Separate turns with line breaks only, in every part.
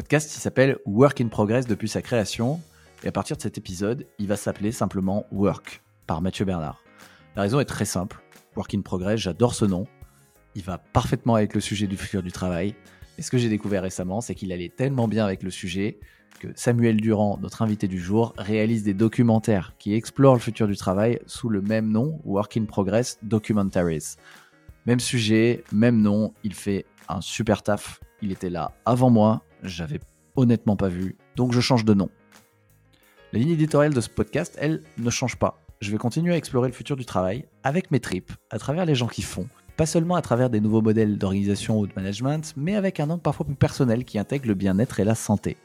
Podcast, s'appelle Work in Progress depuis sa création. Et à partir de cet épisode, il va s'appeler simplement Work par Mathieu Bernard. La raison est très simple. Work in Progress, j'adore ce nom. Il va parfaitement avec le sujet du futur du travail. Et ce que j'ai découvert récemment, c'est qu'il allait tellement bien avec le sujet que Samuel Durand, notre invité du jour, réalise des documentaires qui explorent le futur du travail sous le même nom, Work in Progress Documentaries. Même sujet, même nom, il fait un super taf. Il était là avant moi, j'avais honnêtement pas vu, donc je change de nom. La ligne éditoriale de ce podcast, elle, ne change pas. Je vais continuer à explorer le futur du travail avec mes tripes, à travers les gens qui font, pas seulement à travers des nouveaux modèles d'organisation ou de management, mais avec un angle parfois plus personnel qui intègre le bien-être et la santé.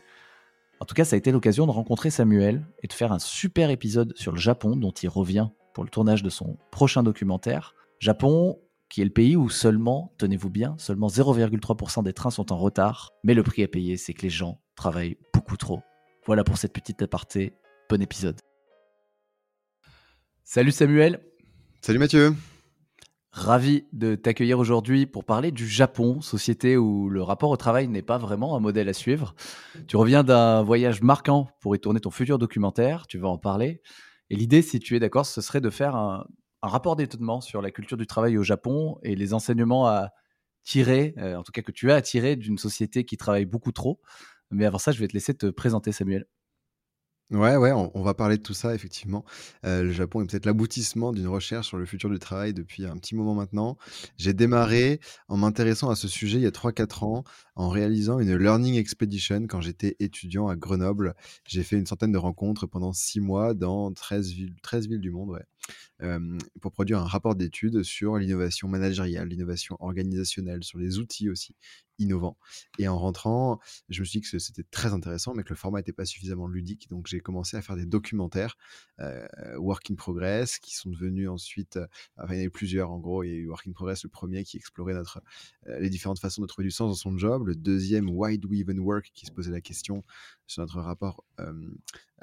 En tout cas, ça a été l'occasion de rencontrer Samuel et de faire un super épisode sur le Japon dont il revient pour le tournage de son prochain documentaire. Japon, qui est le pays où seulement, tenez-vous bien, seulement 0,3% des trains sont en retard, mais le prix à payer, c'est que les gens travaillent beaucoup trop. Voilà pour cette petite aparté, bon épisode. Salut Samuel
Salut Mathieu
Ravi de t'accueillir aujourd'hui pour parler du Japon, société où le rapport au travail n'est pas vraiment un modèle à suivre. Tu reviens d'un voyage marquant pour y tourner ton futur documentaire, tu vas en parler. Et l'idée, si tu es d'accord, ce serait de faire un, un rapport d'étonnement sur la culture du travail au Japon et les enseignements à tirer, euh, en tout cas que tu as à tirer d'une société qui travaille beaucoup trop. Mais avant ça, je vais te laisser te présenter, Samuel.
Ouais, ouais, on, va parler de tout ça, effectivement. Euh, le Japon est peut-être l'aboutissement d'une recherche sur le futur du travail depuis un petit moment maintenant. J'ai démarré en m'intéressant à ce sujet il y a 3-4 ans, en réalisant une Learning Expedition quand j'étais étudiant à Grenoble. J'ai fait une centaine de rencontres pendant 6 mois dans 13 villes, 13 villes du monde, ouais pour produire un rapport d'étude sur l'innovation managériale, l'innovation organisationnelle, sur les outils aussi innovants. Et en rentrant, je me suis dit que c'était très intéressant, mais que le format n'était pas suffisamment ludique. Donc j'ai commencé à faire des documentaires Work in Progress, qui sont devenus ensuite, enfin il y en a eu plusieurs en gros. Il y a eu Work in Progress, le premier qui explorait notre, les différentes façons de trouver du sens dans son job. Le deuxième, Why Do We Even Work, qui se posait la question sur notre rapport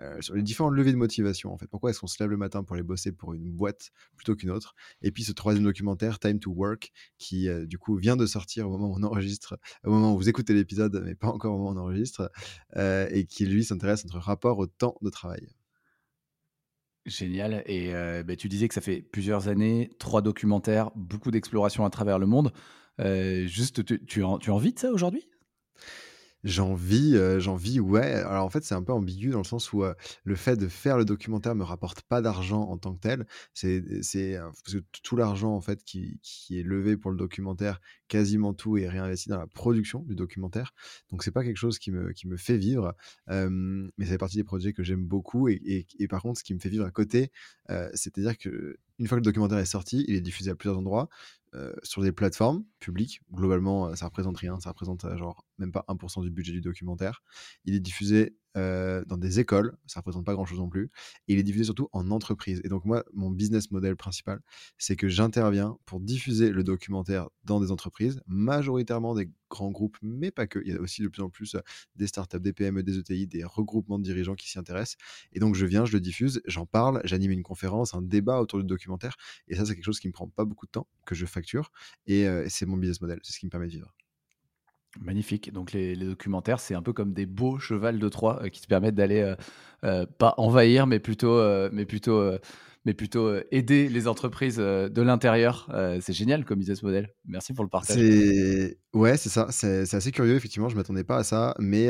euh, sur les différentes levées de motivation en fait. Pourquoi est-ce qu'on se lève le matin pour aller bosser pour une boîte plutôt qu'une autre? Et puis ce troisième documentaire, Time to Work, qui euh, du coup vient de sortir au moment où on enregistre, au moment où vous écoutez l'épisode, mais pas encore au moment où on enregistre, euh, et qui lui s'intéresse à notre rapport au temps de travail.
Génial. Et bah, tu disais que ça fait plusieurs années, trois documentaires, beaucoup d'exploration à travers le monde. juste, tu, tu, tu as envie de ça aujourd'hui?
J'en vis, euh, ouais. Alors en fait, c'est un peu ambigu dans le sens où, le fait de faire le documentaire me rapporte pas d'argent en tant que tel. C'est c'est, parce que tout l'argent en fait qui qui est levé pour le documentaire, quasiment tout est réinvesti dans la production du documentaire. Donc c'est pas quelque chose qui me qui me fait vivre, mais fait partie des projets que j'aime beaucoup et et par contre ce qui me fait vivre à côté, c'est-à-dire que une fois que le documentaire est sorti, il est diffusé à plusieurs endroits. Euh, sur des plateformes publiques. Globalement, euh, ça représente rien, ça représente euh, genre même pas 1% du budget du documentaire. Il est diffusé dans des écoles, ça représente pas grand-chose non plus. Il est diffusé surtout en entreprise. Et donc moi, mon business model principal, c'est que j'interviens pour diffuser le documentaire dans des entreprises, majoritairement des grands groupes, mais pas que. Il y a aussi de plus en plus des startups, des PME, des ETI, des regroupements de dirigeants qui s'y intéressent. Et donc je viens, je le diffuse, j'en parle, j'anime une conférence, un débat autour du documentaire. Et ça, c'est quelque chose qui me prend pas beaucoup de temps, que je facture. Et c'est mon business model, c'est ce qui me permet de vivre.
Magnifique. Donc les, documentaires, c'est un peu comme des beaux chevals de Troie euh, qui te permettent d'aller euh, euh, pas envahir, mais plutôt, mais plutôt mais plutôt euh, aider les entreprises euh, de l'intérieur. Euh, c'est génial comme business model. Merci pour le partage.
Ouais, c'est ça. C'est assez curieux, effectivement. Je ne m'attendais pas à ça. Mais,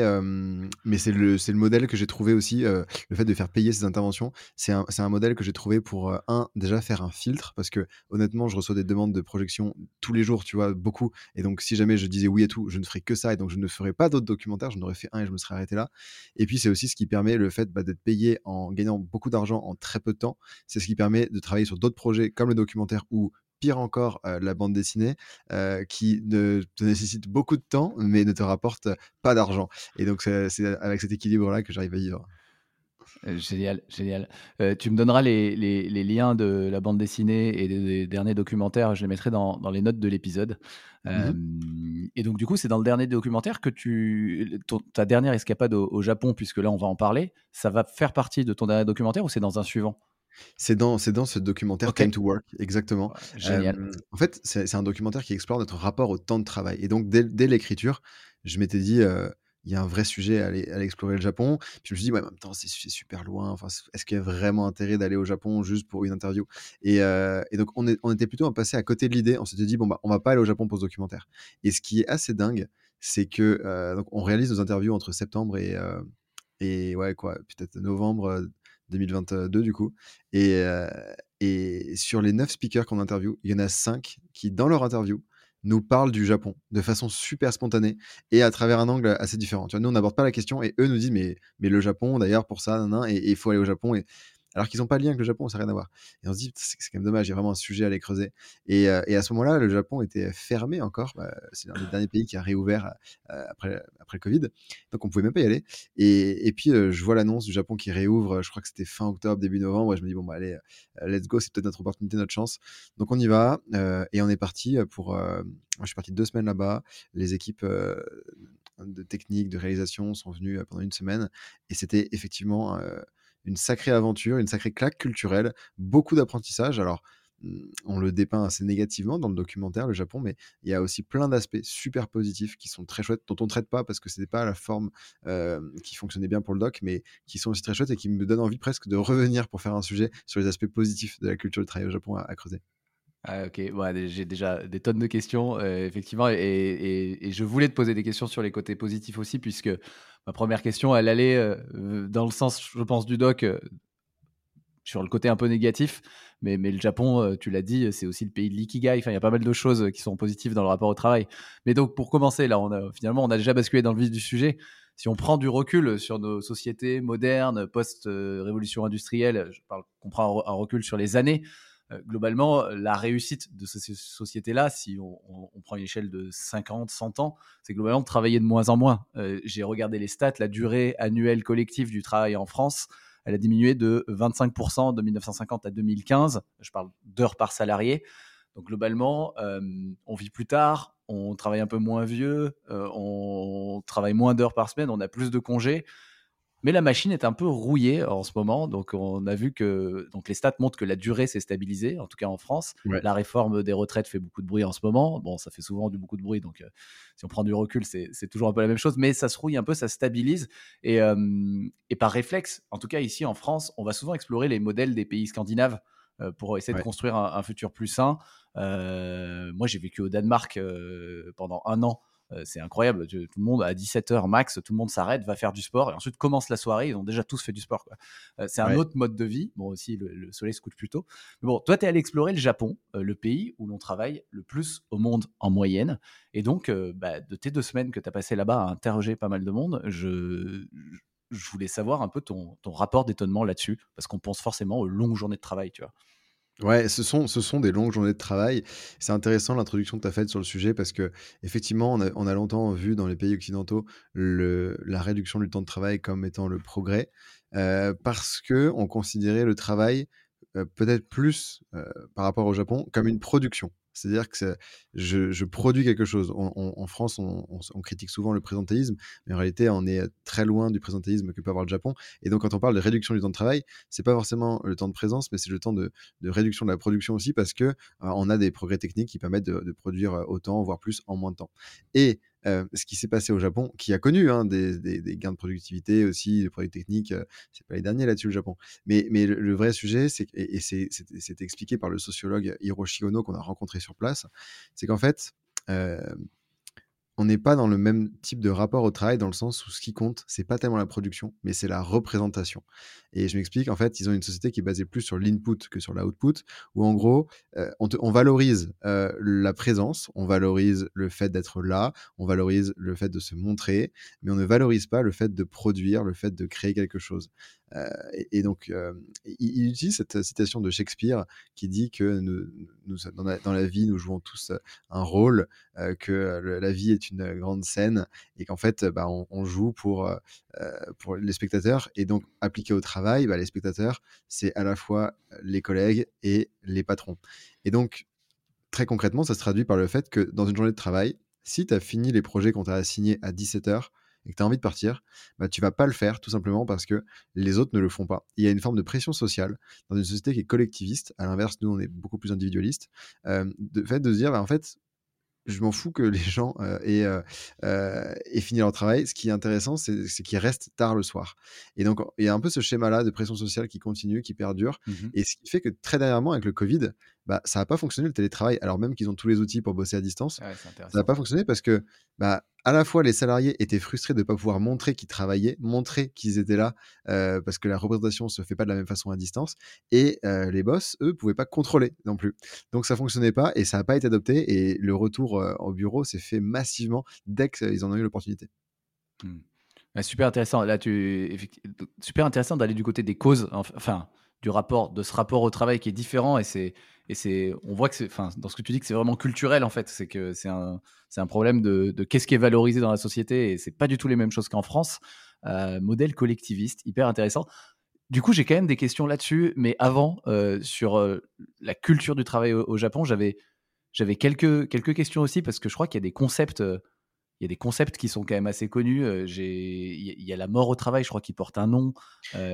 mais c'est le, le modèle que j'ai trouvé aussi. le fait de faire payer ces interventions, c'est un, un, modèle que j'ai trouvé pour, un, déjà faire un filtre. Parce que honnêtement, je reçois des demandes de projection tous les jours, tu vois, beaucoup. Et donc, si jamais je disais oui à tout, je ne ferais que ça. Et donc, je ne ferais pas d'autres documentaires. Je n'aurais fait un et je me serais arrêté là. Et puis, c'est aussi ce qui permet le fait bah, d'être payé en gagnant beaucoup d'argent en très peu de temps. C'est ce qui permet de travailler sur d'autres projets comme le documentaire où pire encore la bande dessinée, qui ne te nécessite beaucoup de temps, mais ne te rapporte pas d'argent. Et donc, c'est avec cet équilibre-là que j'arrive à vivre.
Euh, génial, génial. Euh, tu me donneras les, les, liens de la bande dessinée et des, derniers documentaires. Je les mettrai dans, dans les notes de l'épisode. Mmh euh, et donc, du coup, c'est dans le dernier documentaire que tu. ta dernière escapade au, Japon, puisque là, on va en parler, ça va faire partie de ton dernier documentaire ou c'est dans un suivant?
C'est dans, c'est dans ce documentaire Time to Work, exactement.
génial.
en fait, c'est, un documentaire qui explore notre rapport au temps de travail. Et donc, dès, dès l'écriture, je m'étais dit, il y a un vrai sujet à aller, explorer le Japon. Puis je me suis dit, ouais, en même temps, c'est super loin. Enfin, est-ce qu'il y a vraiment intérêt d'aller au Japon juste pour une interview? Et, euh, et, donc, on, est, on était plutôt passé à côté de l'idée. On s'était dit, bon, bah, on va pas aller au Japon pour ce documentaire. Et ce qui est assez dingue, c'est que donc, on réalise nos interviews entre septembre et, et ouais, quoi, peut-être novembre 2022, du coup. Et, et sur les neuf speakers qu'on interview, il y en a cinq qui, dans leur interview, nous parlent du Japon de façon super spontanée et à travers un angle assez différent. Tu vois, nous, on n'aborde pas la question et eux nous disent, mais, mais le Japon, d'ailleurs, pour ça, et il faut aller au Japon. Et alors qu'ils n'ont pas de lien avec le Japon, ça n'a rien à voir. Et on se dit, c'est quand même dommage, il y a vraiment un sujet à les creuser. Et, euh, à ce moment-là, le Japon était fermé encore. Bah, c'est l'un des derniers pays qui a réouvert euh, après, après le Covid. Donc on pouvait même pas y aller. Et, puis euh, je vois l'annonce du Japon qui réouvre, je crois que c'était fin octobre, début novembre. Et je me dis, bon, bah allez, let's go, c'est peut-être notre opportunité, notre chance. Donc on y va. et on est parti pour. je suis parti deux semaines là-bas. Les équipes de technique, de réalisation sont venues pendant une semaine. Et c'était effectivement une sacrée aventure, une sacrée claque culturelle, beaucoup d'apprentissage. Alors, mmh, on le dépeint assez négativement dans le documentaire, le Japon, mais il y a aussi plein d'aspects super positifs qui sont très chouettes, dont on ne traite pas parce que ce n'était pas la forme qui fonctionnait bien pour le doc, mais qui sont aussi très chouettes et qui me donnent envie presque de revenir pour faire un sujet sur les aspects positifs de la culture du travail au Japon à, creuser.
Ah, ok, j'ai déjà des tonnes de questions, euh, effectivement, et, et, je voulais te poser des questions sur les côtés positifs aussi, puisque ma première question, elle allait euh, dans le sens, je pense, du doc, euh, sur le côté un peu négatif. Mais, le Japon, euh, tu l'as dit, c'est aussi le pays de l'ikigai. Enfin, il y a pas mal de choses qui sont positives dans le rapport au travail. Mais donc, pour commencer, là, on a, finalement, on a déjà basculé dans le vif du sujet. Si on prend du recul sur nos sociétés modernes, post-révolution industrielle, je parle qu'on prend un recul sur les années, globalement, la réussite de ces sociétés-là, si on, prend une échelle de 50, 100 ans, c'est globalement de travailler de moins en moins. J'ai regardé les stats, la durée annuelle collective du travail en France, elle a diminué de 25% de 1950 à 2015. Je parle d'heures par salarié. Donc globalement, on vit plus tard, on travaille un peu moins vieux, on travaille moins d'heures par semaine, on a plus de congés. Mais la machine est un peu rouillée en ce moment. Donc, on a vu que donc les stats montrent que la durée s'est stabilisée, en tout cas en France. La réforme des retraites fait beaucoup de bruit en ce moment. Bon, ça fait souvent du beaucoup de bruit. Donc, euh, si on prend du recul, c'est toujours un peu la même chose. Mais ça se rouille un peu, ça stabilise. Et, euh, et, par réflexe, en tout cas ici en France, on va souvent explorer les modèles des pays scandinaves euh, pour essayer de construire un, un, futur plus sain. moi, j'ai vécu au Danemark pendant un an. Euh, c'est incroyable. Tout le monde, à 17h max, tout le monde s'arrête, va faire du sport et ensuite commence la soirée. Ils ont déjà tous fait du sport. Euh, c'est un autre mode de vie. Bon, aussi, le, soleil se couche plus tôt. Mais bon, toi, tu es allé explorer le Japon, euh, le pays où l'on travaille le plus au monde en moyenne. Et donc, bah, de tes deux semaines que tu as passé là-bas à interroger pas mal de monde, je, je voulais savoir un peu ton, ton rapport d'étonnement là-dessus, parce qu'on pense forcément aux longues journées de travail, tu vois.
Ouais, ce sont, ce sont des longues journées de travail. C'est intéressant l'introduction que tu as faite sur le sujet parce que effectivement, on a, on a longtemps vu dans les pays occidentaux le, la réduction du temps de travail comme étant le progrès euh, parce que on considérait le travail euh, peut-être plus euh, par rapport au Japon comme une production. C'est-à-dire que je, produis quelque chose. en France, on, critique souvent le présentéisme, mais en réalité, on est très loin du présentéisme que peut avoir le Japon. Et donc, quand on parle de réduction du temps de travail, c'est pas forcément le temps de présence, mais c'est le temps de, réduction de la production aussi, parce que on a des progrès techniques qui permettent de, de, produire autant, voire plus, en moins de temps. Et ce qui s'est passé au Japon, qui a connu hein, des, gains de productivité aussi, des produits techniques, euh, c'est pas les derniers là-dessus le Japon. Mais, le, vrai sujet, c'est et, c'est expliqué par le sociologue Hiroshi Ono qu'on a rencontré sur place, c'est qu'en fait, on n'est pas dans le même type de rapport au travail dans le sens où ce qui compte, c'est pas tellement la production, mais c'est la représentation. Et je m'explique, en fait, ils ont une société qui est basée plus sur l'input que sur l'output, où en gros, on, valorise la présence, on valorise le fait d'être là, on valorise le fait de se montrer, mais on ne valorise pas le fait de produire, le fait de créer quelque chose. Euh, et, donc, euh, il, utilise cette citation de Shakespeare qui dit que dans, la, vie, nous jouons tous un rôle, euh, que la vie est une grande scène et qu'en fait, bah, on, joue pour, pour les spectateurs. Et donc, appliqué au travail, bah, les spectateurs, c'est à la fois les collègues et les patrons. Et donc, très concrètement, ça se traduit par le fait que dans une journée de travail, si tu as fini les projets qu'on t'a assignés à 17h, et que tu as envie de partir, bah, tu vas pas le faire tout simplement parce que les autres ne le font pas. Il y a une forme de pression sociale dans une société qui est collectiviste. À l'inverse, nous, on est beaucoup plus individualiste. Euh, de fait de se dire, bah, en fait, je m'en fous que les gens euh, euh, euh, aient, fini leur travail. Ce qui est intéressant, c'est qu'ils restent tard le soir. Et donc, il y a un peu ce schéma-là de pression sociale qui continue, qui perdure. Mmh et ce qui fait que très dernièrement, avec le Covid, bah, ça n'a pas fonctionné le télétravail, alors même qu'ils ont tous les outils pour bosser à distance. ça n'a pas fonctionné parce que bah, à la fois les salariés étaient frustrés de ne pas pouvoir montrer qu'ils travaillaient, montrer qu'ils étaient là, euh, parce que la représentation ne se fait pas de la même façon à distance, et euh, les boss, eux, pouvaient pas contrôler non plus. Donc ça fonctionnait pas et ça n'a pas été adopté, et le retour euh, au bureau s'est fait massivement dès qu'ils en ont eu l'opportunité.
Mmh. super intéressant. Là, tu... super intéressant d'aller du côté des causes, enfin, du rapport, de ce rapport au travail qui est différent, et c'est et c'est, on voit que c'est, enfin, dans ce que tu dis, que c'est vraiment culturel en fait. C'est que c'est un, c'est un problème de, de qu'est-ce qui est valorisé dans la société et c'est pas du tout les mêmes choses qu'en France. Euh, modèle collectiviste, hyper intéressant. Du coup, j'ai quand même des questions là-dessus, mais avant, euh, sur euh, la culture du travail au, Japon, j'avais, j'avais quelques, quelques questions aussi parce que je crois qu'il y a des concepts. il y a des concepts qui sont quand même assez connus. J'ai, il y a la mort au travail, je crois, qui porte un nom.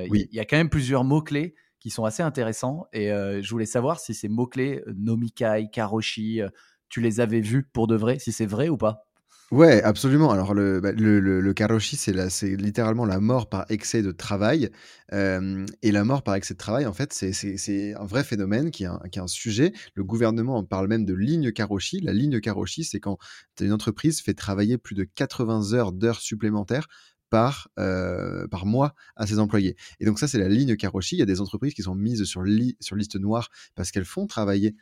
oui. il y a quand même plusieurs mots-clés qui sont assez intéressants. Et euh, je voulais savoir si ces mots-clés, euh, Nomikai, Karoshi, euh, tu les avais vus pour de vrai, si c'est vrai ou pas?
Ouais, absolument. Alors le, bah, le, le, karoshi, c'est c'est littéralement la mort par excès de travail. et la mort par excès de travail, en fait, c'est un vrai phénomène qui est un, qui est un sujet. Le gouvernement en parle même de ligne karoshi. La ligne karoshi, c'est quand une entreprise fait travailler plus de 80 heures d'heures supplémentaires par, euh, par mois à ses employés. Et donc ça, c'est la ligne Karoshi. Il y a des entreprises qui sont mises sur, li sur liste noire parce qu'elles font travailler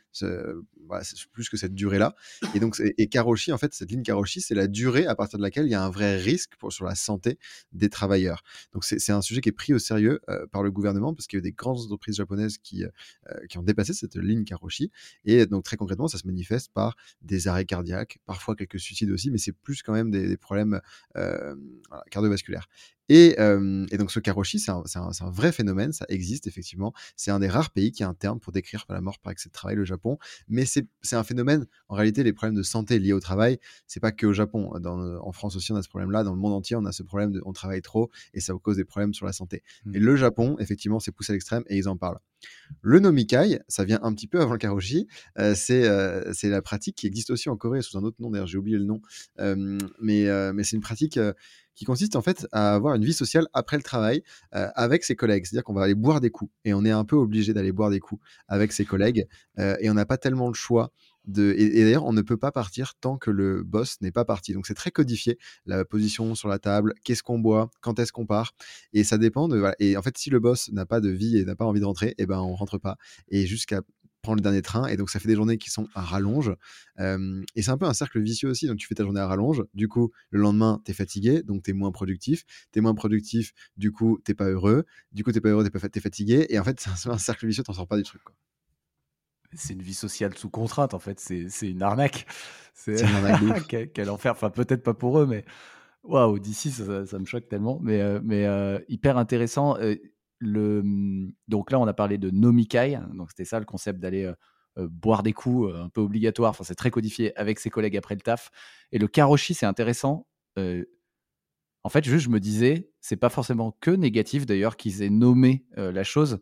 plus que cette durée-là. Et donc, et Karoshi, en fait, cette ligne Karoshi, c'est la durée à partir de laquelle il y a un vrai risque pour, sur la santé des travailleurs. Donc c'est un sujet qui est pris au sérieux euh, par le gouvernement parce qu'il y a des grandes entreprises japonaises qui, euh, qui ont dépassé cette ligne Karoshi. Et donc très concrètement, ça se manifeste par des arrêts cardiaques, parfois quelques suicides aussi, mais c'est plus quand même des, des problèmes cardiovasculaires et, donc ce karoshi, c'est un, un, vrai phénomène, ça existe effectivement. C'est un des rares pays qui a un terme pour décrire la mort par excès de travail, le Japon. Mais c'est un phénomène, en réalité, les problèmes de santé liés au travail, c'est pas que au Japon. en France aussi, on a ce problème-là. Dans le monde entier, on a ce problème de on travaille trop et ça cause des problèmes sur la santé. Mmh. Et le Japon, effectivement, c'est poussé à l'extrême et ils en parlent. Le nomikai, ça vient un petit peu avant le karoshi. Euh, euh, c'est la pratique qui existe aussi en Corée sous un autre nom. D'ailleurs, j'ai oublié le nom. mais mais c'est une pratique qui consiste en fait à avoir une vie sociale après le travail euh, avec ses collègues. C'est-à-dire qu'on va aller boire des coups et on est un peu obligé d'aller boire des coups avec ses collègues euh, et on n'a pas tellement le choix. De... Et, d'ailleurs, on ne peut pas partir tant que le boss n'est pas parti. Donc c'est très codifié, la position sur la table, qu'est-ce qu'on boit, quand est-ce qu'on part. Et ça dépend de... Et en fait, si le boss n'a pas de vie et n'a pas envie de rentrer, eh ben on rentre pas. Et jusqu'à le dernier train. Et donc, ça fait des journées qui sont à rallonge. et c'est un peu un cercle vicieux aussi. Donc, tu fais ta journée à rallonge. Du coup, le lendemain, tu es fatigué. Donc, tu es moins productif. Tu es moins productif. Du coup, t'es pas heureux. Du coup, t'es pas heureux, tu es, fatigué. Et en fait, c'est un, cercle vicieux. T'en sors pas du truc.
C'est une vie sociale sous contrainte, en fait. C'est une arnaque. C'est une arnaque. quel, enfer. Enfin, peut-être pas pour eux, mais waouh, d'ici, ça, ça, me choque tellement. Mais, euh, mais euh, hyper intéressant. Euh, le, mmh, donc là, on a parlé de nomikai, donc c'était ça le concept d'aller boire des coups, un peu obligatoire. Enfin, c'est très codifié avec ses collègues après le taf. Et le karoshi, c'est intéressant. en fait, juste, je me disais, c'est pas forcément que négatif d'ailleurs qu'ils aient nommé la chose.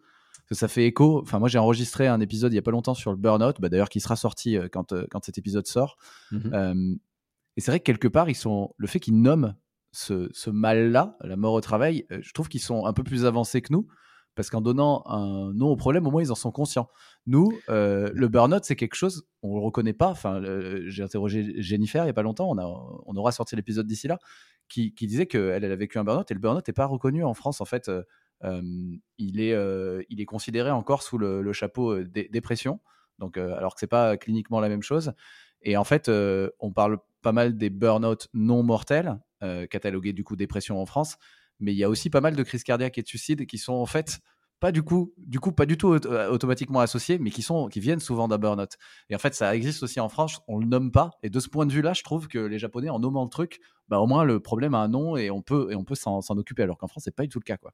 que ça fait écho. Enfin, moi, j'ai enregistré un épisode il y a pas longtemps sur le burn-out, bah, d'ailleurs, qui sera sorti quand, quand cet épisode sort. Mmh et c'est vrai que quelque part, ils sont le fait qu'ils nomment ce, mal-là, la mort au travail, euh, je trouve qu'ils sont un peu plus avancés que nous. Parce qu'en donnant un nom au problème, au moins ils en sont conscients. Nous, euh, le burn-out, c'est quelque chose, on ne le reconnaît pas. Enfin, j'ai interrogé Jennifer il n'y a pas longtemps, on, aura sorti l'épisode d'ici là, qui, disait qu'elle elle a vécu un burn-out et le burn-out n'est pas reconnu en France. En fait, euh, il, est, considéré encore sous le, chapeau dépression, donc, alors que c'est pas cliniquement la même chose. Et en fait, on parle pas mal des burn-out non mortels, catalogués du coup dépression en France, mais il y a aussi pas mal de crises cardiaques et de suicides qui sont en fait pas du coup, du coup, pas du tout euh, automatiquement associés, mais qui sont, qui viennent souvent d'un burn-out. Et en fait, ça existe aussi en France, on le nomme pas. Et de ce point de vue-là, je trouve que les Japonais, en nommant le truc, bah, au moins le problème a un nom et on peut, et on peut s'en occuper. Alors qu'en France, c'est pas du tout le cas, quoi.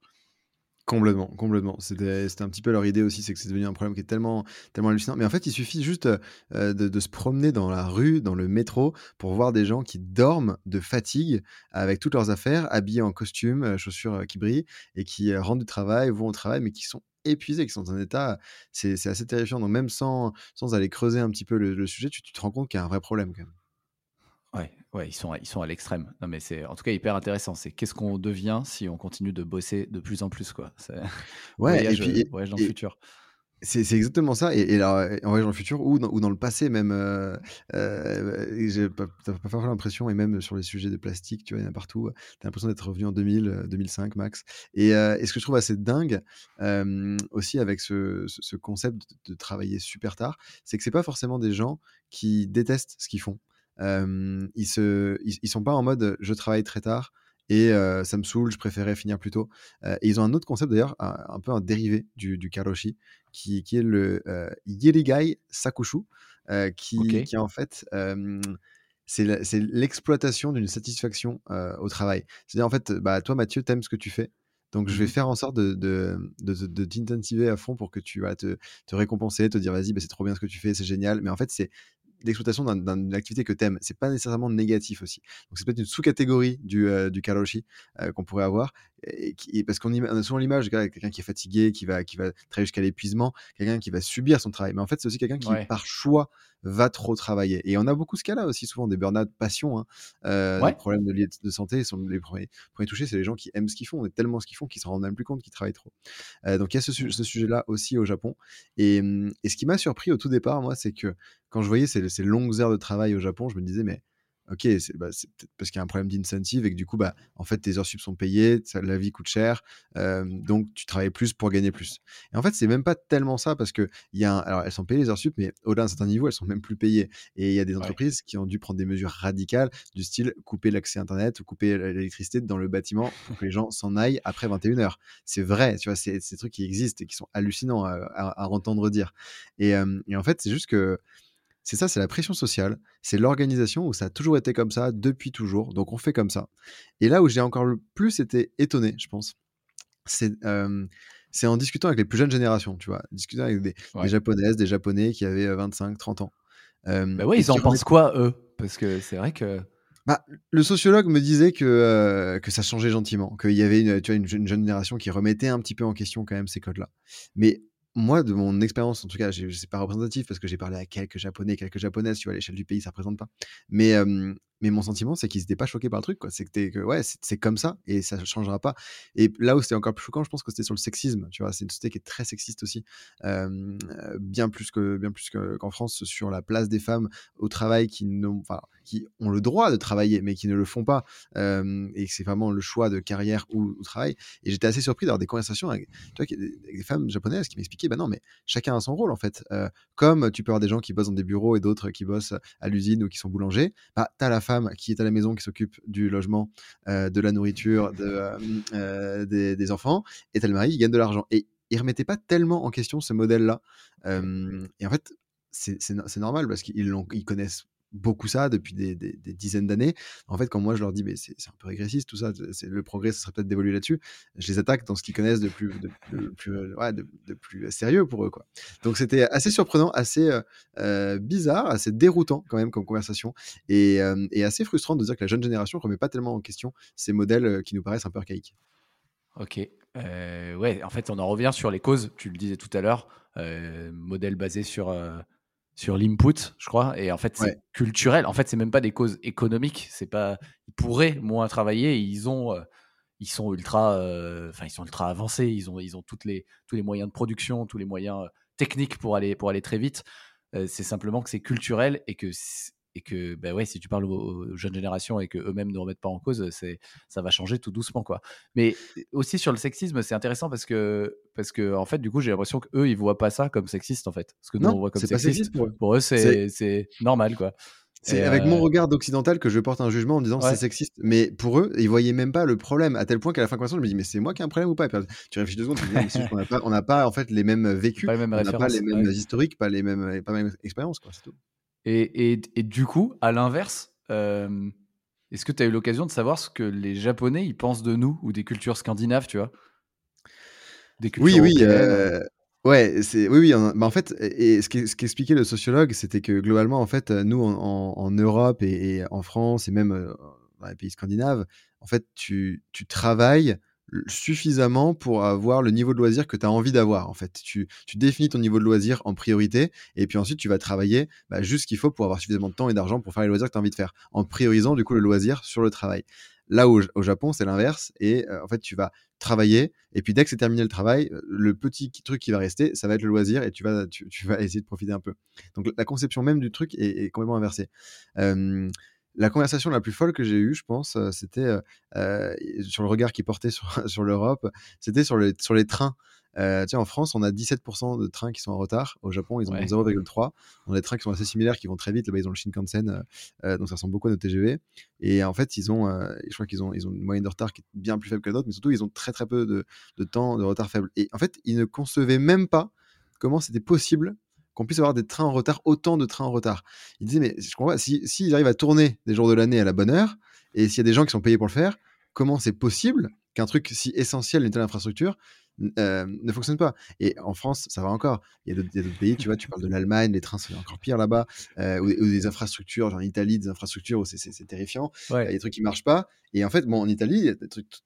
Complètement, complètement. C'était un petit peu leur idée aussi, c'est que c'est devenu un problème qui est tellement, tellement hallucinant. Mais en fait, il suffit juste euh, de, se promener dans la rue, dans le métro, pour voir des gens qui dorment de fatigue avec toutes leurs affaires, habillés en costume, euh, chaussures euh, qui brillent, et qui rentrent du travail, vont au travail, mais qui sont épuisés, qui sont dans un état, c'est assez terrifiant. Donc même sans, sans aller creuser un petit peu le, sujet, tu, te rends compte qu'il y a un vrai problème quand même.
Ouais, ouais, ils sont, ils sont à l'extrême. Non, mais c'est en tout cas hyper intéressant. C'est qu'est-ce qu'on devient si on continue de bosser de plus en plus, quoi.
Ouais, voyage,
et puis, voyage dans le futur.
C'est exactement ça. Et, là, en voyage dans le futur ou dans, ou dans le passé même, euh, euh, j'ai pas, pas l'impression, et même sur les sujets de plastique, tu vois, il y en a partout. Tu as l'impression d'être revenu en 2000, 2005 euh, max. Et, euh, et, ce que je trouve assez dingue aussi avec ce, ce, concept de, de, travailler super tard, c'est que c'est pas forcément des gens qui détestent ce qu'ils font ils se, ils, sont pas en mode je travaille très tard et ça me saoule, je préférais finir plus tôt. et ils ont un autre concept d'ailleurs, un, peu un dérivé du, du karoshi, qui, qui est le Yirigai Sakushu, qui, qui en fait c'est l'exploitation d'une satisfaction au travail. C'est-à-dire en fait, bah, toi Mathieu, t'aimes ce que tu fais. Donc, je vais mmh faire en sorte de, de, de, t'intensiver à fond pour que tu vas te, te récompenser, te dire vas-y, bah, c'est trop bien ce que tu fais, c'est génial. Mais en fait, c'est d'exploitation d'une activité que tu aimes. C'est pas nécessairement négatif aussi. Donc c'est peut-être une sous-catégorie du, euh, du karoshi euh, qu'on pourrait avoir. Et, parce qu'on a souvent l'image de quelqu'un qui est fatigué, qui va, qui va travailler jusqu'à l'épuisement, quelqu'un qui va subir son travail. Mais en fait, c'est aussi quelqu'un qui, par choix, va trop travailler. Et on a beaucoup ce cas-là aussi, souvent des burn-out passion, hein, euh, des problèmes de, de santé sont les premiers, premiers touchés, c'est les gens qui aiment ce qu'ils font, et tellement ce qu'ils font qu'ils se rendent même plus compte qu'ils travaillent trop. Euh, donc il y a ce, ce sujet-là aussi au Japon. Et, et ce qui m'a surpris au tout départ, moi, c'est que quand je voyais ces, ces longues heures de travail au Japon, je me disais, mais ok, c'est bah, peut-être parce qu'il y a un problème d'incentive et que du coup, bah, en fait, tes heures sup sont payées, la vie coûte cher, donc tu travailles plus pour gagner plus. Et en fait, c'est même pas tellement ça parce que il y a alors elles sont payées les heures sup, mais au-delà d'un certain niveau, elles sont même plus payées. Et il y a des entreprises qui ont dû prendre des mesures radicales du style couper l'accès internet ou couper l'électricité dans le bâtiment pour que les gens s'en aillent après 21 heures. C'est vrai, tu vois, c'est des trucs qui existent et qui sont hallucinants à, entendre dire. Et, et en fait, c'est juste que c'est ça, c'est la pression sociale, c'est l'organisation où ça a toujours été comme ça depuis toujours, donc on fait comme ça. Et là où j'ai encore le plus été étonné, je pense, c'est en discutant avec les plus jeunes générations, tu vois, discutant avec des, japonaises, des japonais qui avaient 25, 30 ans.
bah ouais, ils en pensent quoi eux? Parce que c'est vrai que.
Bah, le sociologue me disait que, que ça changeait gentiment, qu'il y avait une, tu vois, une, jeune génération qui remettait un petit peu en question quand même ces codes-là. Mais moi, de mon expérience, en tout cas, c'est pas représentatif parce que j'ai parlé à quelques Japonais, quelques Japonaises, tu vois, à l'échelle du pays, ça représente pas. Mais, mais mon sentiment, c'est qu'ils n'étaient pas choqués par le truc, quoi. C'est que, ouais, c'est comme ça et ça ne changera pas. Et là où c'était encore plus choquant, je pense que c'était sur le sexisme, tu vois. C'est une société qui est très sexiste aussi, bien plus que bien plus qu'en France sur la place des femmes au travail qui n'ont, qui ont le droit de travailler, mais qui ne le font pas, et que c'est vraiment le choix de carrière ou, ou travail. Et j'étais assez surpris d'avoir des conversations avec des femmes japonaises qui m'expliquaient, bah non, mais chacun a son rôle en fait. comme tu peux avoir des gens qui bossent dans des bureaux et d'autres qui bossent à l'usine ou qui sont boulangers, bah t'as la femme qui est à la maison, qui s'occupe du logement, euh, de la nourriture, de, euh, euh, des, enfants, et t'as le mari qui gagne de l'argent. Et ils remettaient pas tellement en question ce modèle-là. et en fait, c'est normal parce qu'ils ils connaissent beaucoup ça depuis des, dizaines d'années. En fait, quand moi je leur dis, mais c'est un peu régressiste tout ça, le progrès, ce serait peut-être d'évoluer là-dessus, je les attaque dans ce qu'ils connaissent de plus, de, plus, ouais, de, plus sérieux pour eux. Quoi. Donc c'était assez surprenant, assez euh, euh, bizarre, assez déroutant quand même comme conversation, et, euh, et, assez frustrant de dire que la jeune génération ne remet pas tellement en question ces modèles qui nous paraissent un peu archaïques.
Ok. ouais, en fait, on en revient sur les causes, tu le disais tout à l'heure, modèle basé sur sur l'input, je crois. Et en fait, c'est culturel. En fait, c'est même pas des causes économiques. C'est pas. Ils pourraient moins travailler. ils ont. Euh, ils sont ultra. Euh, enfin, ils sont ultra avancés. Ils ont. Ils ont toutes les tous les moyens de production, tous les moyens euh, techniques pour aller pour aller très vite. c'est simplement que c'est culturel et que et que bah ouais, si tu parles aux, jeunes générations et que eux-mêmes ne remettent pas en cause, c'est ça va changer tout doucement quoi. Mais aussi sur le sexisme, c'est intéressant parce que parce que en fait du coup j'ai l'impression qu'eux ils voient pas ça comme sexiste en fait. Parce que nous
non,
on voit comme
sexiste.
sexiste
pour eux.
Pour eux c'est normal quoi.
C'est avec mon regard d'occidental que je porte un jugement en disant c'est sexiste. Mais pour eux, ils voyaient même pas le problème. À tel point qu'à la fin de la conversation, je me dis mais c'est moi qui ai un problème ou pas? Tu réfléchis deux secondes, tu dis on n'a pas, en fait les mêmes vécus,
pas les mêmes
on n'a pas les mêmes historiques, pas les mêmes, pas les mêmes expériences quoi. C'est tout.
Et, et, et, du coup, à l'inverse, euh, est-ce que tu as eu l'occasion de savoir ce que les Japonais ils pensent de nous ou des cultures scandinaves, tu vois?
Des cultures Oui, oui. Euh, ouais, c'est oui, oui. En, bah, en fait, et ce qu'expliquait le sociologue, c'était que globalement, en fait, nous en, en, Europe et, en France et même euh, dans les pays scandinaves, en fait, tu, tu travailles suffisamment pour avoir le niveau de loisir que tu as envie d'avoir. En fait, tu, tu, définis ton niveau de loisir en priorité et puis ensuite tu vas travailler bah, juste ce qu'il faut pour avoir suffisamment de temps et d'argent pour faire les loisirs que tu as envie de faire, en priorisant du coup le loisir sur le travail. Là où au Japon, c'est l'inverse et euh, en fait, tu vas travailler et puis dès que c'est terminé le travail, euh, le petit truc qui va rester, ça va être le loisir et tu vas, tu, vas essayer de profiter un peu. Donc la conception même du truc est, complètement inversée. La conversation la plus folle que j'ai eue, je pense, euh, c'était euh, euh, sur le regard qui portait sur, sur l'Europe, c'était sur les, sur les trains. Euh, en France, on a 17% de trains qui sont en retard. Au Japon, ils ont 0,3. On a des trains qui sont assez similaires, qui vont très vite. Là-bas, ils ont le Shinkansen, donc ça ressemble beaucoup à nos TGV. Et en fait, ils ont, je crois qu'ils ont, ils ont une moyenne de retard qui est bien plus faible que la nôtre, mais surtout, ils ont très très peu de, de temps de retard faible. Et en fait, ils ne concevaient même pas comment c'était possible qu'on puisse avoir des trains en retard, autant de trains en retard. Il disait, mais je comprends pas, s'ils si, arrivent à tourner des jours de l'année à la bonne heure, et s'il y a des gens qui sont payés pour le faire, comment c'est possible qu'un truc si essentiel, une telle infrastructure, euh, ne fonctionne pas? Et en France, ça va encore. Il y a d'autres pays, tu vois, tu parles de l'Allemagne, les trains, c'est encore pire là-bas, euh, ou, des infrastructures, genre en Italie, des infrastructures où c'est terrifiant. Il y a des trucs qui marchent pas. Et en fait, bon, en Italie,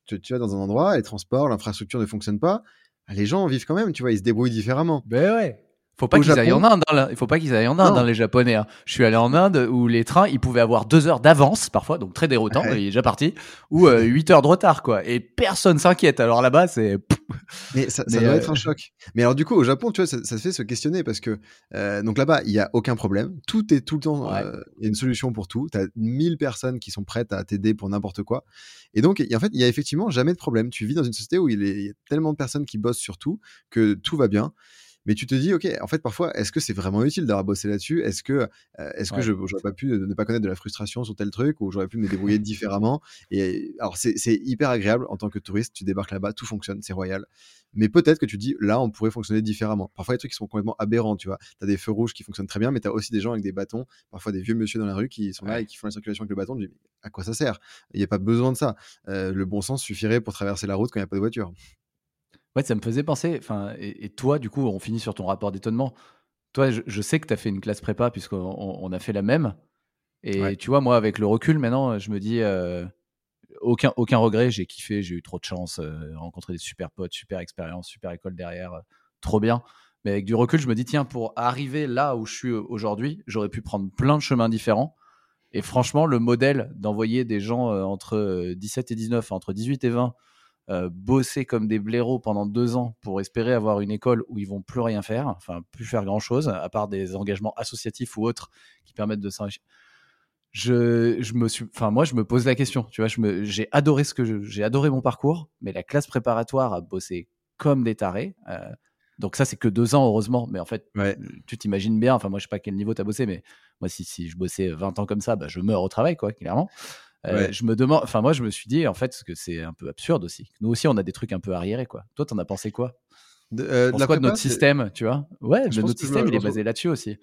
tu, tu vas dans un endroit, les transports, l'infrastructure ne fonctionne pas. Les gens vivent quand même, tu vois, ils se débrouillent différemment.
Ben ouais. Faut pas qu'ils aillent en Inde. Il faut pas qu'ils aillent en Inde, dans les Japonais. Hein. Je suis allé en Inde où les trains, ils pouvaient avoir deux heures d'avance parfois, donc très déroutant. Il est déjà parti. Ou euh, huit heures de retard, quoi. Et personne s'inquiète. Alors là-bas, c'est.
Mais ça, ça doit être un euh, choc. Mais alors du coup, au Japon, tu vois, ça, ça fait se questionner parce que euh, donc là-bas, il y a aucun problème. Tout est tout le temps. Il y a une solution pour tout. Tu as 1000 personnes qui sont prêtes à t'aider pour n'importe quoi. Et donc, en fait, il y a effectivement jamais de problème. Tu vis dans une société où il y a tellement de personnes qui bossent sur tout que tout va bien. Mais tu te dis, ok, en fait, parfois, est-ce que c'est vraiment utile d'avoir bossé là-dessus? Est-ce que, euh, est-ce que je n'aurais pas pu ne pas connaître de la frustration sur tel truc ou j'aurais pu me débrouiller différemment? Et alors, c'est hyper agréable en tant que touriste. Tu débarques là-bas, tout fonctionne, c'est royal. Mais peut-être que tu dis, là, on pourrait fonctionner différemment. Parfois, il y a des trucs qui sont complètement aberrants, tu vois. Tu as des feux rouges qui fonctionnent très bien, mais tu as aussi des gens avec des bâtons, parfois des vieux monsieur dans la rue qui sont là et qui font la circulation avec le bâton. Tu dis, à quoi ça sert? Il n'y a pas besoin de ça. Euh, le bon sens suffirait pour traverser la route quand il n'y a pas de voiture.
Ouais, ça me faisait penser. Enfin, et, toi, du coup, on finit sur ton rapport d'étonnement. Toi, je, sais que tu as fait une classe prépa puisqu'on on a fait la même. Et tu vois, moi, avec le recul, maintenant, je me dis euh, aucun, aucun regret. J'ai kiffé, j'ai eu trop de chance, euh, rencontré des super potes, super expérience, super école derrière, euh, trop bien. Mais avec du recul, je me dis tiens, pour arriver là où je suis aujourd'hui, j'aurais pu prendre plein de chemins différents. Et franchement, le modèle d'envoyer des gens entre 17 et 19, entre 18 et 20 euh, bosser comme des blaireaux pendant deux ans pour espérer avoir une école où ils vont plus rien faire, enfin plus faire grand chose, à part des engagements associatifs ou autres qui permettent de s'enrichir. Je, je, me suis, enfin moi je me pose la question, tu vois, je j'ai adoré ce que j'ai adoré mon parcours, mais la classe préparatoire a bossé comme des tarés. Euh, donc ça c'est que deux ans heureusement, mais en fait tu t'imagines bien, enfin moi je sais pas quel niveau tu as bossé, mais moi si, si je bossais 20 ans comme ça, bah, je meurs au travail quoi, clairement. Euh, je me demande, enfin moi je me suis dit en fait que c'est un peu absurde aussi. Nous aussi on a des trucs un peu arriérés quoi. Toi t'en as pensé quoi? De, euh, de, quoi de notre système, tu vois? Ouais, notre système il est basé là-dessus aussi.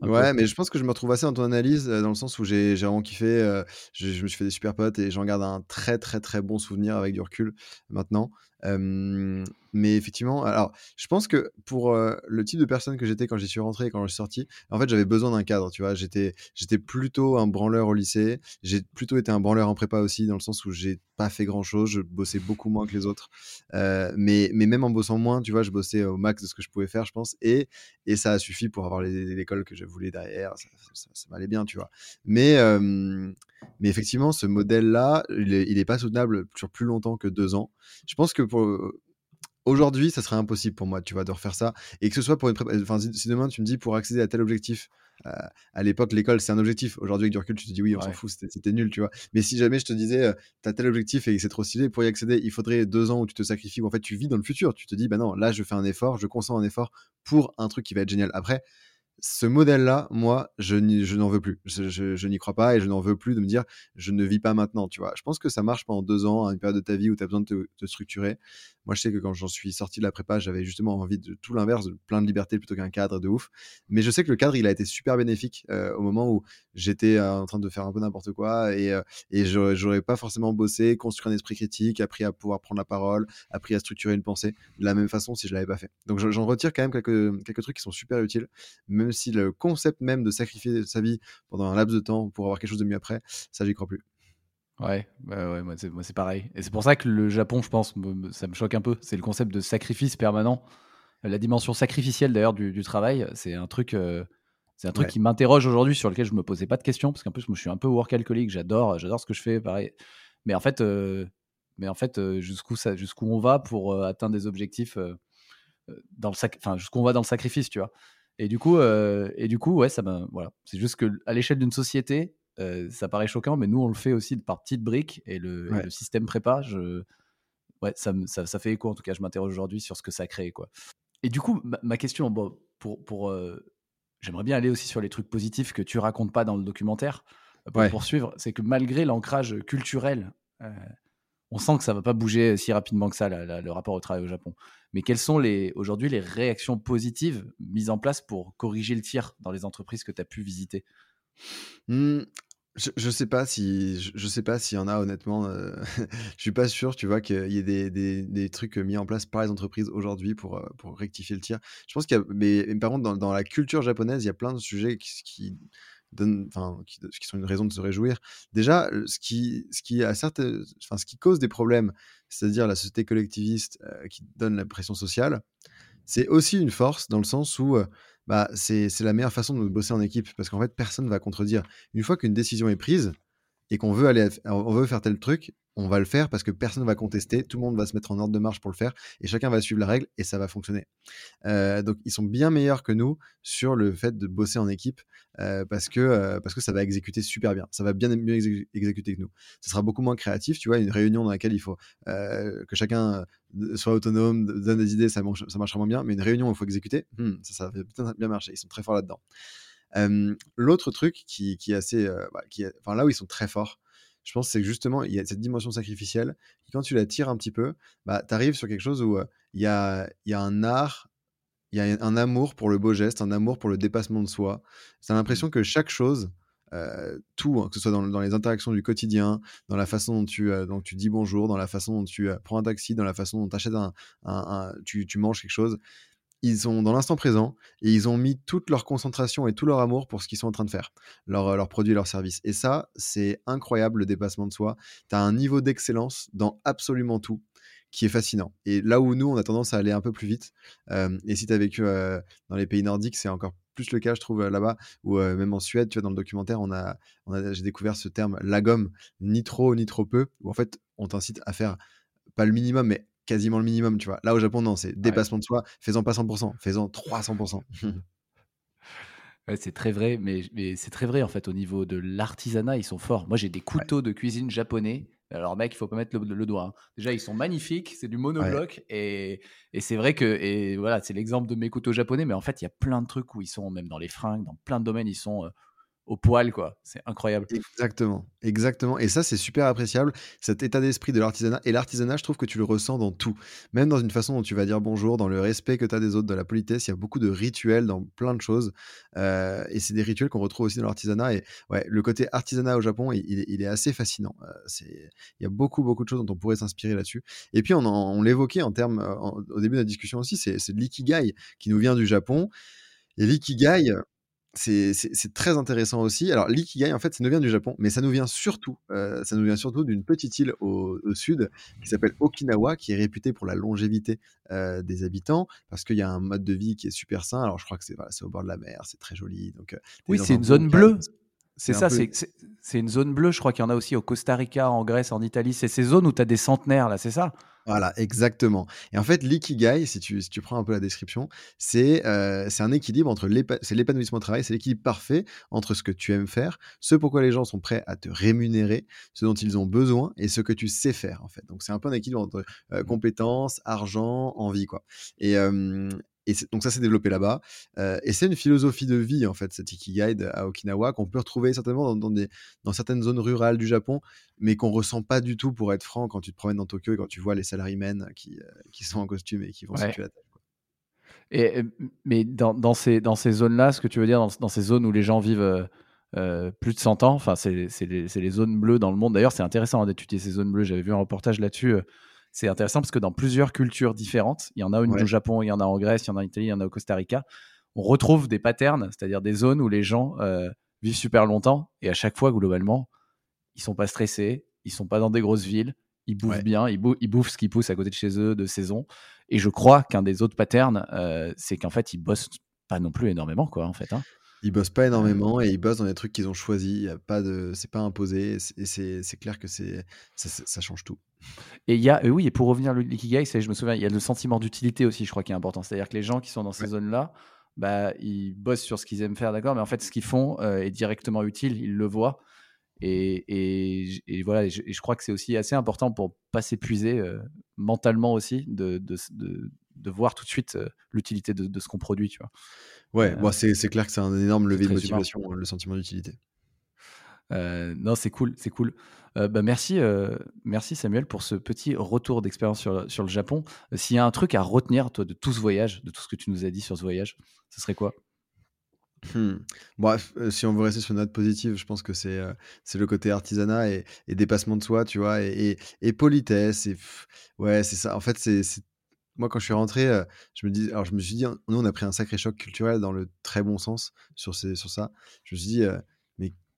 Ouais, mais je pense que je me retrouve assez dans ton analyse, euh, dans le sens où j'ai vraiment kiffé. je, je, me suis fait des super potes et j'en garde un très très très bon souvenir avec du recul maintenant mais effectivement, alors je pense que pour le type de personne que j'étais quand j'y suis rentré et quand je suis sorti, en fait j'avais besoin d'un cadre, tu vois. J'étais, j'étais plutôt un branleur au lycée, j'ai plutôt été un branleur en prépa aussi, dans le sens où j'ai pas fait grand chose, je bossais beaucoup moins que les autres. mais, mais même en bossant moins, tu vois, je bossais au max de ce que je pouvais faire, je pense, et, et ça a suffi pour avoir l'école que je voulais derrière, ça, ça, m'allait bien, tu vois. Mais, mais effectivement, ce modèle-là, il est, il est pas soutenable sur plus longtemps que deux ans. Je pense que pour Aujourd'hui, ça serait impossible pour moi, tu vois, de refaire ça. Et que ce soit pour une prépa... Enfin, si demain tu me dis pour accéder à tel objectif, euh, à l'époque, l'école, c'est un objectif. Aujourd'hui, avec du recul, tu te dis oui, on s'en fout, c'était nul, tu vois. Mais si jamais je te disais, euh, tu as tel objectif et c'est trop stylé, pour y accéder, il faudrait deux ans où tu te sacrifies, où en fait tu vis dans le futur. Tu te dis, bah non, là, je fais un effort, je consens un effort pour un truc qui va être génial. Après, ce modèle-là, moi, je, n'en veux plus. Je, n'y crois pas et je n'en veux plus de me dire je ne vis pas maintenant. Tu vois, je pense que ça marche pendant deux ans, à une période de ta vie où tu as besoin de te, structurer. Moi, je sais que quand j'en suis sorti de la prépa, j'avais justement envie de tout l'inverse, de plein de liberté plutôt qu'un cadre de ouf. Mais je sais que le cadre, il a été super bénéfique euh, au moment où j'étais euh, en train de faire un peu n'importe quoi et, euh, et j'aurais pas forcément bossé, construit un esprit critique, appris à pouvoir prendre la parole, appris à structurer une pensée de la même façon si je l'avais pas fait. Donc j'en retire quand même quelques trucs qui sont super utiles, même si le concept même de sacrifier sa vie pendant un laps de temps pour avoir quelque chose de mieux après, ça, j'y crois plus.
Ouais, bah ouais moi c'est pareil. Et c'est pour ça que le Japon, je pense, ça me choque un peu. C'est le concept de sacrifice permanent. La dimension sacrificielle d'ailleurs du, travail, c'est un truc, euh, c'est un truc qui m'interroge aujourd'hui sur lequel je me posais pas de questions parce qu'en plus moi je suis un peu work alcoolique, j'adore, j'adore ce que je fais, pareil. Mais en fait, euh, mais en fait, euh, jusqu'où ça, jusqu'où on va pour atteindre des objectifs dans le sac, enfin jusqu'où on va dans le sacrifice, tu vois. Et du coup, euh, et du coup, ouais, ça voilà. C'est juste que à l'échelle d'une société, euh, ça paraît choquant, mais nous, on le fait aussi par petites briques. Et le, le système prépa, je, ouais, ça, ça, ça, fait écho. En tout cas, je m'interroge aujourd'hui sur ce que ça crée, quoi. Et du coup, ma, question, bon, pour, pour euh, j'aimerais bien aller aussi sur les trucs positifs que tu racontes pas dans le documentaire pour poursuivre. C'est que malgré l'ancrage culturel on sent que ça va pas bouger si rapidement que ça, le rapport au travail au Japon. Mais quelles sont aujourd'hui les réactions positives mises en place pour corriger le tir dans les entreprises que tu as pu visiter?
Mmh, je, ne sais pas si je, sais pas s'il y en a honnêtement. Je euh, je suis pas sûr, tu vois, qu'il y ait des, trucs mis en place par les entreprises aujourd'hui pour, euh, pour rectifier le tir. Je pense qu'il y a, mais, par contre, dans, la culture japonaise, il y a plein de sujets qui qui, sont une raison de se réjouir. Déjà, ce qui, ce qui, a enfin, ce qui cause des problèmes, c'est-à-dire la société collectiviste qui donne la pression sociale, c'est aussi une force dans le sens où bah, c'est la meilleure façon de bosser en équipe parce qu'en fait, personne ne va contredire. Une fois qu'une décision est prise et qu'on veut veut faire tel truc, on va le faire parce que personne ne va contester, tout le monde va se mettre en ordre de marche pour le faire et chacun va suivre la règle et ça va fonctionner. Euh, donc ils sont bien meilleurs que nous sur le fait de bosser en équipe euh, parce, que, euh, parce que ça va exécuter super bien, ça va bien mieux exécuter que nous. Ça sera beaucoup moins créatif, tu vois, une réunion dans laquelle il faut que chacun soit autonome, donne des idées, ça, ça marchera moins bien, mais une réunion où il faut exécuter, hmm, ça, ça va bien marcher, ils sont très forts là-dedans. L'autre truc qui, est assez, bah, enfin là où ils sont très forts, je pense c'est justement, il y a cette dimension sacrificielle quand tu la tires un petit peu, bah, tu arrives sur quelque chose où il y, a, y a un art, il y a un amour pour le beau geste, un amour pour le dépassement de soi. As l'impression que chaque chose, tout, hein, que ce soit dans, les interactions du quotidien, dans la façon dont tu, dont tu dis bonjour, dans la façon dont tu prends un taxi, dans la façon dont achètes un, un, tu, tu manges quelque chose, ils sont dans l'instant présent et ils ont mis toute leur concentration et tout leur amour pour ce qu'ils sont en train de faire, leurs leur produits, leurs services. Et ça, c'est incroyable le dépassement de soi. Tu as un niveau d'excellence dans absolument tout qui est fascinant. Et là où nous, on a tendance à aller un peu plus vite, euh, et si tu as vécu euh, dans les pays nordiques, c'est encore plus le cas, je trouve, là-bas, ou euh, même en Suède, tu vois, dans le documentaire, on a, on a, j'ai découvert ce terme lagom, ni trop, ni trop peu, où en fait, on t'incite à faire pas le minimum, mais quasiment le minimum, tu vois. Là, au Japon, non, c'est dépassement de soi, faisant pas 100%, faisant 300%.
Ouais, c'est très vrai, mais, mais c'est très vrai en fait au niveau de l'artisanat, ils sont forts. Moi, j'ai des couteaux de cuisine japonais. Alors, mec, il faut pas mettre le, doigt. Hein. Déjà, ils sont magnifiques, c'est du monobloc et, et c'est vrai que et voilà, c'est l'exemple de mes couteaux japonais, mais en fait, il y a plein de trucs où ils sont même dans les fringues, dans plein de domaines, ils sont euh, au poil, quoi. C'est incroyable.
Exactement, exactement. Et ça, c'est super appréciable, cet état d'esprit de l'artisanat. Et l'artisanat, je trouve que tu le ressens dans tout. Même dans une façon dont tu vas dire bonjour, dans le respect que tu as des autres, de la politesse. Il y a beaucoup de rituels dans plein de choses. Euh, et c'est des rituels qu'on retrouve aussi dans l'artisanat. Et ouais, le côté artisanat au Japon, il, est assez fascinant. Euh, il y a beaucoup, beaucoup de choses dont on pourrait s'inspirer là-dessus. Et puis, on, l'évoquait en termes, au début de la discussion aussi, c'est l'ikigai qui nous vient du Japon. Et l'ikigai, c'est très intéressant aussi. Alors, l'ikigai, en fait, ça nous vient du Japon, mais ça nous vient surtout, euh, ça nous vient surtout d'une petite île au, sud qui s'appelle Okinawa, qui est réputée pour la longévité euh, des habitants, parce qu'il y a un mode de vie qui est super sain. Alors, je crois que c'est au bord de la mer, c'est très joli. Donc, euh,
oui, c'est une zone bleue. C'est ça, c'est une zone bleue. Je crois qu'il y en a aussi au Costa Rica, en Grèce, en Italie. C'est ces zones où tu as des centenaires, là, c'est ça?
Voilà, exactement. Et en fait, l'ikigai, si tu, si tu prends un peu la description, c'est euh, un équilibre entre l'épanouissement au travail, c'est l'équilibre parfait entre ce que tu aimes faire, ce pourquoi les gens sont prêts à te rémunérer, ce dont ils ont besoin et ce que tu sais faire en fait. Donc c'est un peu un équilibre entre euh, mmh. compétences, argent, envie quoi. Et, et donc ça s'est développé là-bas. Euh, et c'est une philosophie de vie, en fait, cette Ikigai à Okinawa, qu'on peut retrouver certainement dans, des, dans certaines zones rurales du Japon, mais qu'on ressent pas du tout, pour être franc, quand tu te promènes dans Tokyo et quand tu vois les salarymen qui, euh, qui sont en costume et qui vont se tuer la tête.
Et, mais dans, dans ces, dans ces zones-là, ce que tu veux dire, dans, dans, ces zones où les gens vivent euh, plus de 100 ans, enfin, c'est les, les, zones bleues dans le monde. D'ailleurs, c'est intéressant hein, d'étudier ces zones bleues. J'avais vu un reportage là-dessus c'est intéressant parce que dans plusieurs cultures différentes, il y en a une au Japon, il y en a en Grèce, il y en a en Italie, il y en a au Costa Rica, on retrouve des patterns, c'est-à-dire des zones où les gens euh, vivent super longtemps et à chaque fois, globalement, ils sont pas stressés, ils sont pas dans des grosses villes, ils bouffent bien, ils, bouffent, ce qui pousse à côté de chez eux de saison. Et je crois qu'un des autres patterns, euh, c'est qu'en fait, ils bossent pas non plus énormément, quoi, en fait. Hein.
Ils bossent pas énormément et ils bossent dans des trucs qu'ils ont choisis. pas de, c'est pas imposé. Et c'est clair que c'est ça, change tout.
Et il y a, euh, oui, et pour revenir à l'ikigai, je me souviens, il y a le sentiment d'utilité aussi, je crois, qui est important. C'est-à-dire que les gens qui sont dans ces zones-là, bah, ils bossent sur ce qu'ils aiment faire, d'accord, mais en fait, ce qu'ils font euh, est directement utile, ils le voient. Et, et, voilà, et je, crois que c'est aussi assez important pour pas s'épuiser euh, mentalement aussi, de, de, de, voir tout de suite l'utilité de, ce qu'on produit, tu vois.
Ouais, moi c'est clair que c'est un énorme levier de motivation, hein, le sentiment d'utilité.
non, c'est cool, c'est cool. bah, merci, merci Samuel pour ce petit retour d'expérience sur, sur, le Japon. S'il y a un truc à retenir, toi, de tout ce voyage, de tout ce que tu nous as dit sur ce voyage, ce serait quoi?
Mmh. Bref, si on veut rester sur une note positive, je pense que c'est c'est le côté artisanat et, dépassement de soi, tu vois, et, et politesse. Et, ouais, c'est ça. En fait, c'est moi, quand je suis rentré, je me dis, alors je me suis dit, nous, on a pris un sacré choc culturel dans le très bon sens sur, ces, sur ça. Je me suis dit, mais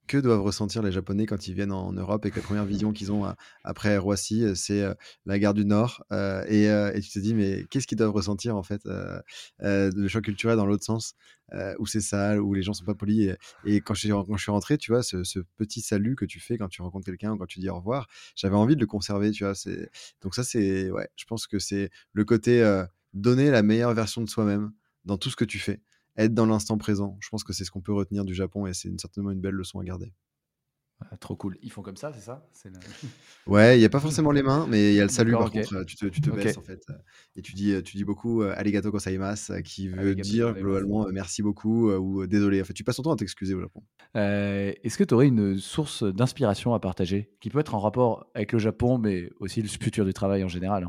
que doivent ressentir les Japonais quand ils viennent en, Europe et que la première vision qu'ils ont après Roissy, c'est la gare du Nord. Et, tu te dis, mais qu'est-ce qu'ils doivent ressentir en fait Le choc culturel dans l'autre sens, où c'est sale, où les gens sont pas polis. Et, quand, je, suis rentré, tu vois, ce, petit salut que tu fais quand tu rencontres quelqu'un ou quand tu dis au revoir, j'avais envie de le conserver, tu vois. Donc ça, c'est, ouais, je pense que c'est le côté donner la meilleure version de soi-même dans tout ce que tu fais être dans l'instant présent. Je pense que c'est ce qu'on peut retenir du Japon et c'est certainement une belle leçon à garder.
Ah, trop cool. Ils font comme ça, c'est ça?
Ouais, il n'y a pas forcément les mains, mais il y a le salut par contre. Tu te, tu te baisses en fait. Et tu dis, tu dis beaucoup euh, arigato gozaimasu, qui veut dire globalement euh, merci beaucoup euh, ou désolé. En fait, tu passes ton temps à t'excuser au Japon.
Est-ce que tu aurais une source d'inspiration à partager qui peut être en rapport avec le Japon, mais aussi le futur du travail en général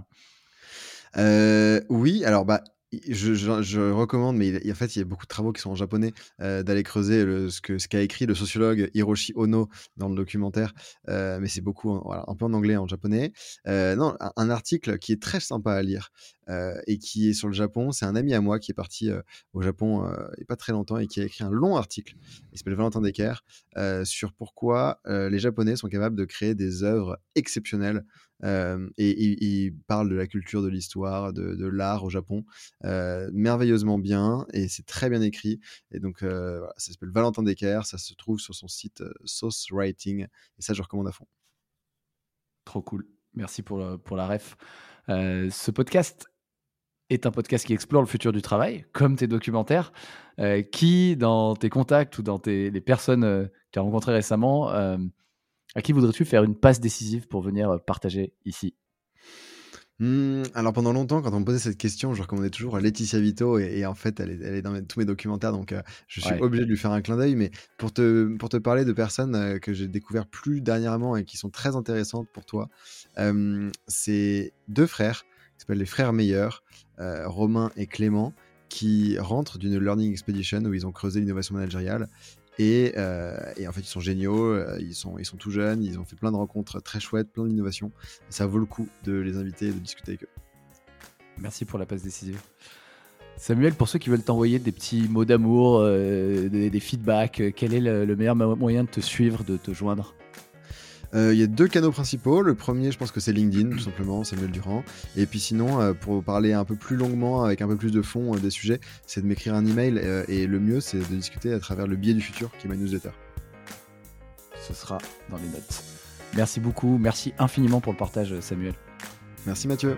hein? Oui, alors bah, je, recommande, mais en fait, il y a beaucoup de travaux qui sont en japonais, euh, d'aller creuser ce qu'a écrit le sociologue Hiroshi Ono dans le documentaire, euh, mais c'est beaucoup voilà, un peu en anglais, en japonais. Euh, non, un, article qui est très sympa à lire et qui est sur le Japon. C'est un ami à moi qui est parti au Japon il n'y a pas très longtemps et qui a écrit un long article, il s'appelle Valentin Decker, sur pourquoi les Japonais sont capables de créer des œuvres exceptionnelles et il parle de la culture, de l'histoire, de, l'art au Japon, merveilleusement bien, et c'est très bien écrit. Et donc, ça s'appelle Valentin Decker, ça se trouve sur son site Sauce Writing, et ça, je recommande à fond.
Trop cool. Merci pour, pour la ref. ce podcast est un podcast qui explore le futur du travail, comme tes documentaires. qui, dans tes contacts ou dans tes, les personnes que tu as rencontrées récemment, à qui voudrais-tu faire une passe décisive pour venir euh, partager ici?
Mmh, alors pendant longtemps, quand on me posait cette question, je recommandais toujours Laetitia Vito et, en fait, elle est, dans tous mes documentaires, donc euh, je suis obligé de lui faire un clin d'œil. Mais pour te, pour te parler de personnes euh, que j'ai découvert plus dernièrement et qui sont très intéressantes pour toi, c'est deux frères qui s'appellent les frères meilleurs, Romain et Clément, qui rentrent d'une Learning Expedition où ils ont creusé l'innovation managériale euh, et, en fait, ils sont géniaux, euh, ils sont, ils sont tout jeunes, ils ont fait plein de rencontres très chouettes, plein d'innovations. Ça vaut le coup de les inviter et de discuter avec eux.
Merci pour la passe décisive. Samuel, pour ceux qui veulent t'envoyer des petits mots d'amour, euh, des, feedbacks, quel est le meilleur moyen de te suivre, de te joindre?
Euh, il y a deux canaux principaux. Le premier, je pense que c'est LinkedIn, tout simplement, Samuel Durand. Et puis sinon, euh, pour parler un peu plus longuement, avec un peu plus de fond euh, des sujets, c'est de m'écrire un email. et le mieux, c'est de discuter à travers le biais du futur, qui est ma newsletter.
Ce sera dans les notes. Merci beaucoup. Merci infiniment pour le partage, Samuel.
Merci Mathieu.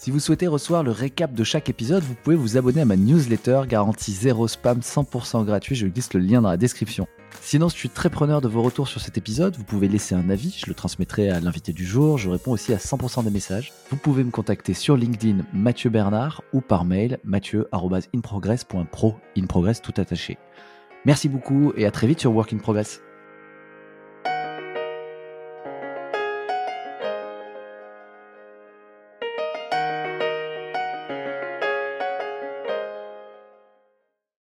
Si vous souhaitez recevoir le récap de chaque épisode, vous pouvez vous abonner à ma newsletter garantie 0 spam 100% gratuit, je glisse le lien dans la description. Sinon, je suis très preneur de vos retours sur cet épisode, vous pouvez laisser un avis, je le transmettrai à l'invité du jour, je réponds aussi à 100% des messages. Vous pouvez me contacter sur LinkedIn Mathieu Bernard ou par mail mathieu.inprogress.pro, in progress tout attaché. Merci beaucoup et à très vite sur Work in Progress.